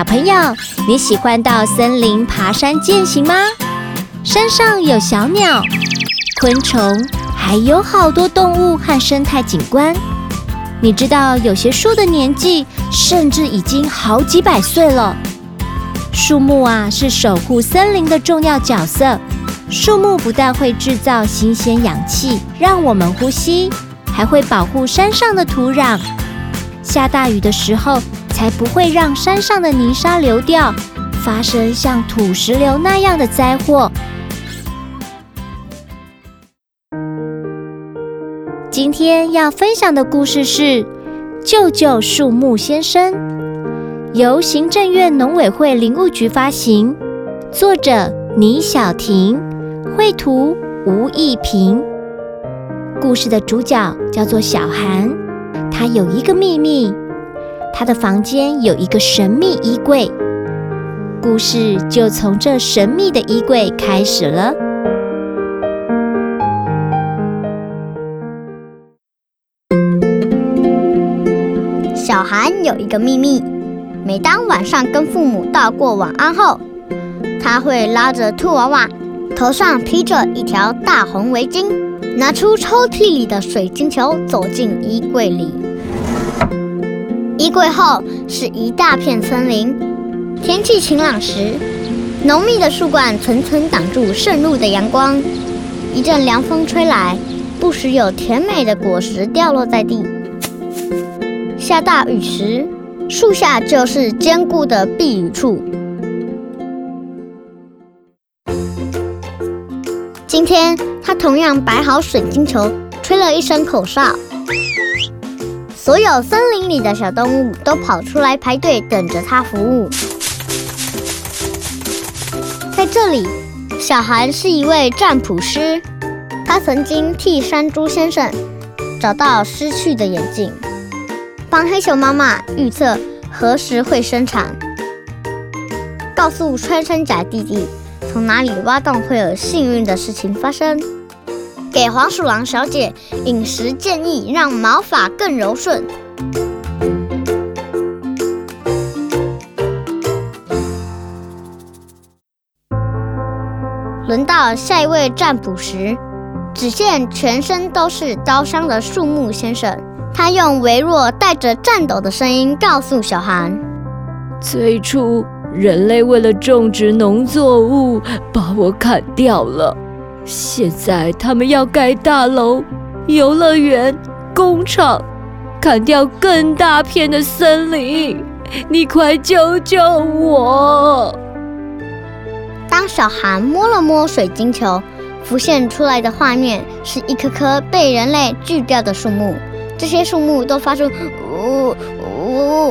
小朋友，你喜欢到森林爬山健行吗？山上有小鸟、昆虫，还有好多动物和生态景观。你知道有些树的年纪甚至已经好几百岁了。树木啊，是守护森林的重要角色。树木不但会制造新鲜氧气让我们呼吸，还会保护山上的土壤。下大雨的时候，才不会让山上的泥沙流掉，发生像土石流那样的灾祸。今天要分享的故事是《救救树木先生》，由行政院农委会林务局发行，作者倪小婷，绘图吴义平。故事的主角叫做小韩，他有一个秘密。他的房间有一个神秘衣柜，故事就从这神秘的衣柜开始了。小韩有一个秘密，每当晚上跟父母道过晚安后，他会拉着兔娃娃，头上披着一条大红围巾，拿出抽屉里的水晶球，走进衣柜里。衣柜后是一大片森林。天气晴朗时，浓密的树冠层层挡住渗入的阳光。一阵凉风吹来，不时有甜美的果实掉落在地。下大雨时，树下就是坚固的避雨处。今天，他同样摆好水晶球，吹了一声口哨。所有森林里的小动物都跑出来排队，等着他服务。在这里，小韩是一位占卜师，他曾经替山猪先生找到失去的眼镜，帮黑熊妈妈预测何时会生产，告诉穿山甲弟弟从哪里挖洞会有幸运的事情发生。给黄鼠狼小姐饮食建议，让毛发更柔顺。轮到下一位占卜时，只见全身都是刀伤的树木先生，他用微弱带着颤抖的声音告诉小韩：“最初，人类为了种植农作物，把我砍掉了。”现在他们要盖大楼、游乐园、工厂，砍掉更大片的森林，你快救救我！当小韩摸了摸水晶球，浮现出来的画面是一棵棵被人类锯掉的树木，这些树木都发出呜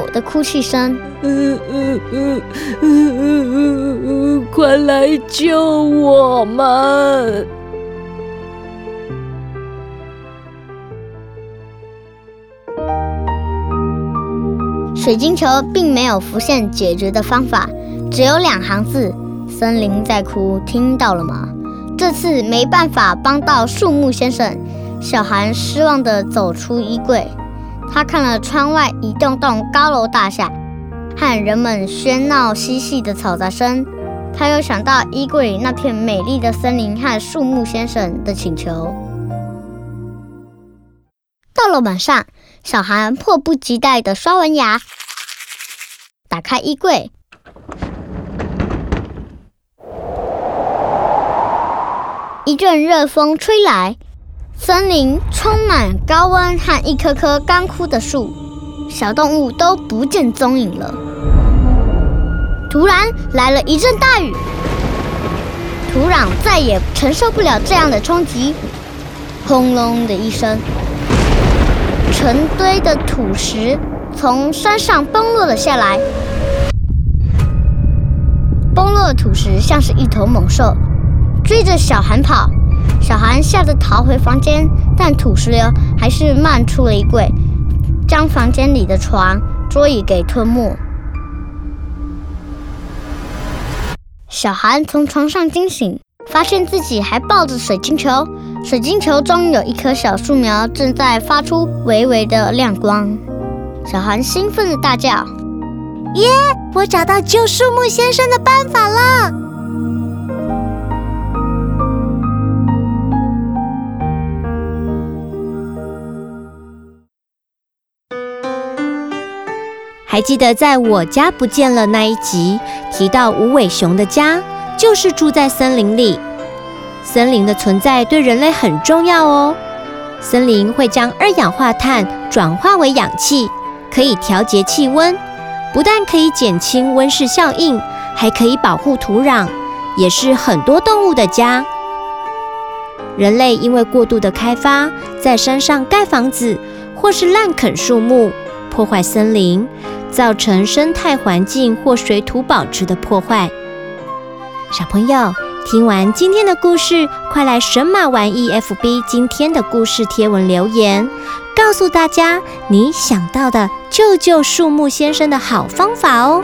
的哭泣声。嗯嗯嗯嗯嗯嗯，快来救我们！水晶球并没有浮现解决的方法，只有两行字：“森林在哭，听到了吗？”这次没办法帮到树木先生，小韩失望地走出衣柜。他看了窗外一栋栋高楼大厦。和人们喧闹嬉戏的嘈杂声，他又想到衣柜里那片美丽的森林和树木先生的请求。到了晚上，小韩迫不及待地刷完牙，打开衣柜，一阵热风吹来，森林充满高温和一棵棵干枯的树，小动物都不见踪影了。突然来了一阵大雨，土壤再也承受不了这样的冲击，轰隆的一声，成堆的土石从山上崩落了下来。崩落的土石像是一头猛兽，追着小韩跑。小韩吓得逃回房间，但土石流还是漫出了衣柜，将房间里的床、桌椅给吞没。小韩从床上惊醒，发现自己还抱着水晶球，水晶球中有一棵小树苗正在发出微微的亮光。小韩兴奋地大叫：“耶！我找到救树木先生的办法了！”还记得在我家不见了那一集提到无尾熊的家，就是住在森林里。森林的存在对人类很重要哦。森林会将二氧化碳转化为氧气，可以调节气温，不但可以减轻温室效应，还可以保护土壤，也是很多动物的家。人类因为过度的开发，在山上盖房子，或是滥垦树木，破坏森林。造成生态环境或水土保持的破坏。小朋友，听完今天的故事，快来神马玩 E F B 今天的故事贴文留言，告诉大家你想到的救救树木先生的好方法哦。